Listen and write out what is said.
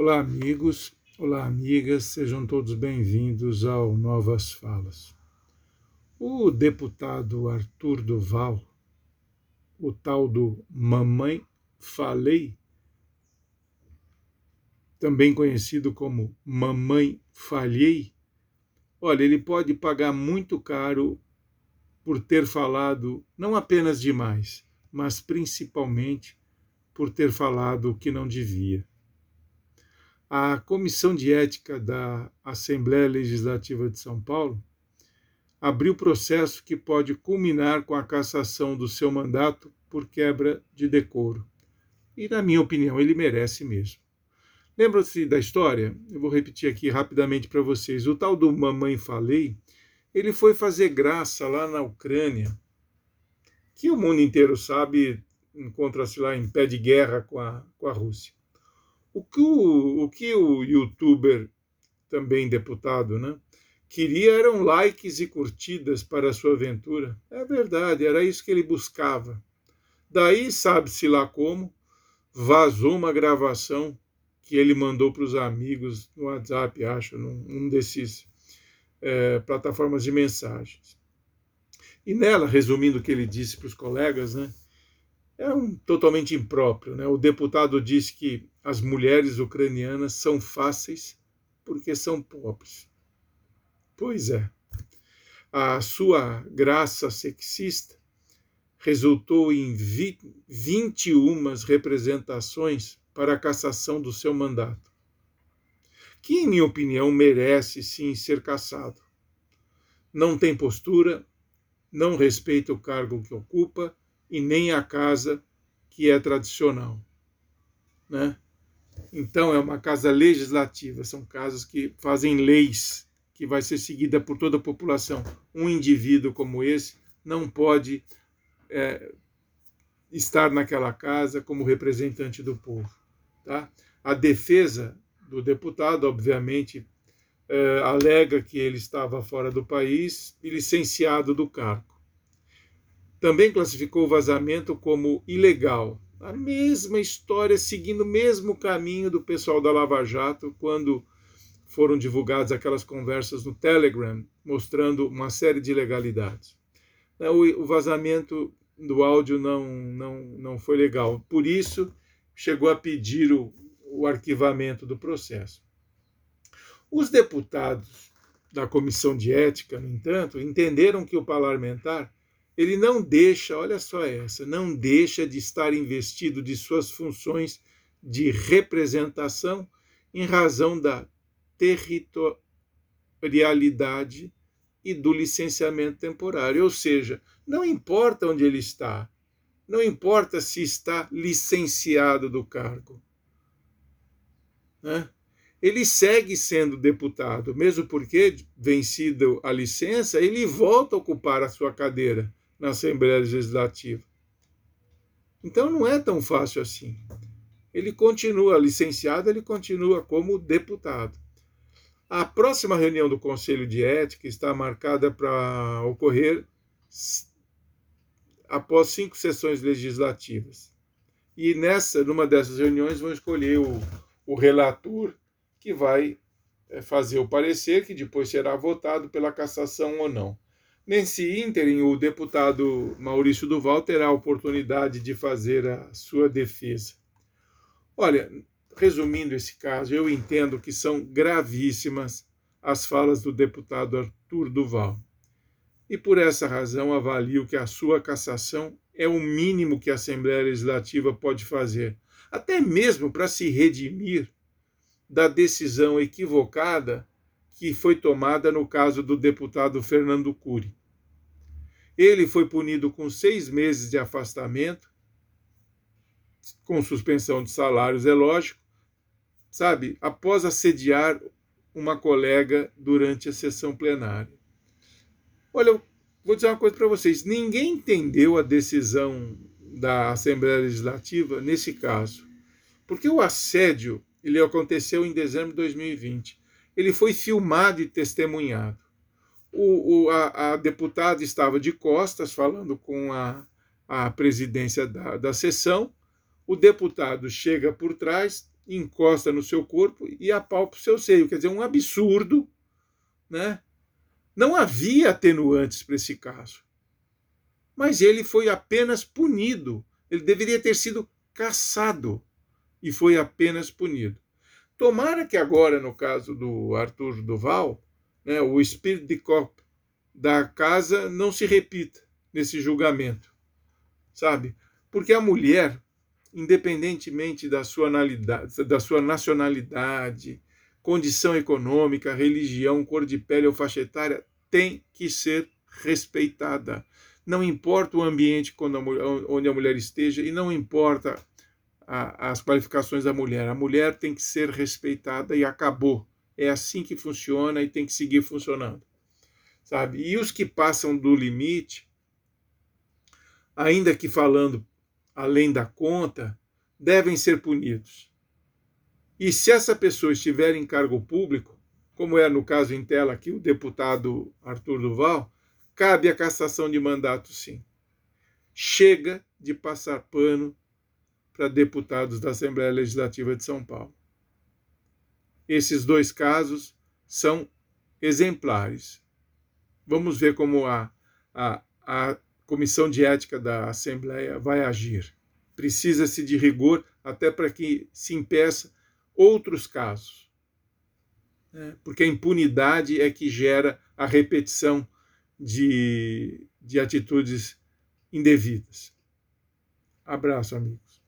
Olá, amigos, olá, amigas, sejam todos bem-vindos ao Novas Falas. O deputado Arthur Duval, o tal do Mamãe Falei, também conhecido como Mamãe Falhei, olha, ele pode pagar muito caro por ter falado não apenas demais, mas principalmente por ter falado o que não devia a Comissão de Ética da Assembleia Legislativa de São Paulo abriu processo que pode culminar com a cassação do seu mandato por quebra de decoro. E, na minha opinião, ele merece mesmo. Lembra-se da história? Eu vou repetir aqui rapidamente para vocês. O tal do Mamãe Falei, ele foi fazer graça lá na Ucrânia, que o mundo inteiro sabe encontra-se lá em pé de guerra com a, com a Rússia. O que o, o que o youtuber, também deputado, né, queria eram likes e curtidas para a sua aventura. É verdade, era isso que ele buscava. Daí, sabe-se lá como, vazou uma gravação que ele mandou para os amigos no WhatsApp, acho, num desses é, plataformas de mensagens. E nela, resumindo o que ele disse para os colegas, né, é um totalmente impróprio. Né? O deputado disse que as mulheres ucranianas são fáceis porque são pobres. Pois é. A sua graça sexista resultou em 21 representações para a cassação do seu mandato, que, em minha opinião, merece sim ser cassado. Não tem postura, não respeita o cargo que ocupa e nem a casa que é tradicional. Né? Então, é uma casa legislativa, são casas que fazem leis que vai ser seguida por toda a população. Um indivíduo como esse não pode é, estar naquela casa como representante do povo. Tá? A defesa do deputado, obviamente, é, alega que ele estava fora do país e licenciado do cargo também classificou o vazamento como ilegal. A mesma história, seguindo o mesmo caminho do pessoal da Lava Jato, quando foram divulgadas aquelas conversas no Telegram, mostrando uma série de ilegalidades. O vazamento do áudio não, não, não foi legal. Por isso, chegou a pedir o, o arquivamento do processo. Os deputados da Comissão de Ética, no entanto, entenderam que o parlamentar ele não deixa, olha só essa, não deixa de estar investido de suas funções de representação em razão da territorialidade e do licenciamento temporário. Ou seja, não importa onde ele está, não importa se está licenciado do cargo. Né? Ele segue sendo deputado, mesmo porque, vencido a licença, ele volta a ocupar a sua cadeira na Assembleia Legislativa. Então não é tão fácil assim. Ele continua licenciado, ele continua como deputado. A próxima reunião do Conselho de Ética está marcada para ocorrer após cinco sessões legislativas. E nessa, numa dessas reuniões, vão escolher o, o relator que vai eh, fazer o parecer, que depois será votado pela cassação ou não. Nesse ínterim, o deputado Maurício Duval terá a oportunidade de fazer a sua defesa. Olha, resumindo esse caso, eu entendo que são gravíssimas as falas do deputado Arthur Duval. E por essa razão avalio que a sua cassação é o mínimo que a Assembleia Legislativa pode fazer, até mesmo para se redimir da decisão equivocada que foi tomada no caso do deputado Fernando Cury. Ele foi punido com seis meses de afastamento, com suspensão de salários, é lógico, sabe, após assediar uma colega durante a sessão plenária. Olha, vou dizer uma coisa para vocês: ninguém entendeu a decisão da Assembleia Legislativa nesse caso, porque o assédio ele aconteceu em dezembro de 2020. Ele foi filmado e testemunhado o, o a, a, deputada estava de costas falando com a, a presidência da, da sessão, o deputado chega por trás encosta no seu corpo e apalpa o seu seio. Quer dizer, um absurdo, né? Não havia atenuantes para esse caso. Mas ele foi apenas punido. Ele deveria ter sido caçado e foi apenas punido. Tomara que agora, no caso do Arthur Duval, né, o espírito de copo da casa não se repita nesse julgamento, sabe? Porque a mulher, independentemente da sua, da sua nacionalidade, condição econômica, religião, cor de pele ou faixa etária, tem que ser respeitada. Não importa o ambiente onde a mulher esteja e não importa as qualificações da mulher. A mulher tem que ser respeitada e acabou. É assim que funciona e tem que seguir funcionando. Sabe? E os que passam do limite, ainda que falando além da conta, devem ser punidos. E se essa pessoa estiver em cargo público, como é no caso em tela aqui, o deputado Arthur Duval, cabe a cassação de mandato sim. Chega de passar pano para deputados da Assembleia Legislativa de São Paulo. Esses dois casos são exemplares. Vamos ver como a, a, a Comissão de Ética da Assembleia vai agir. Precisa-se de rigor até para que se impeça outros casos. Né? Porque a impunidade é que gera a repetição de, de atitudes indevidas. Abraço, amigos.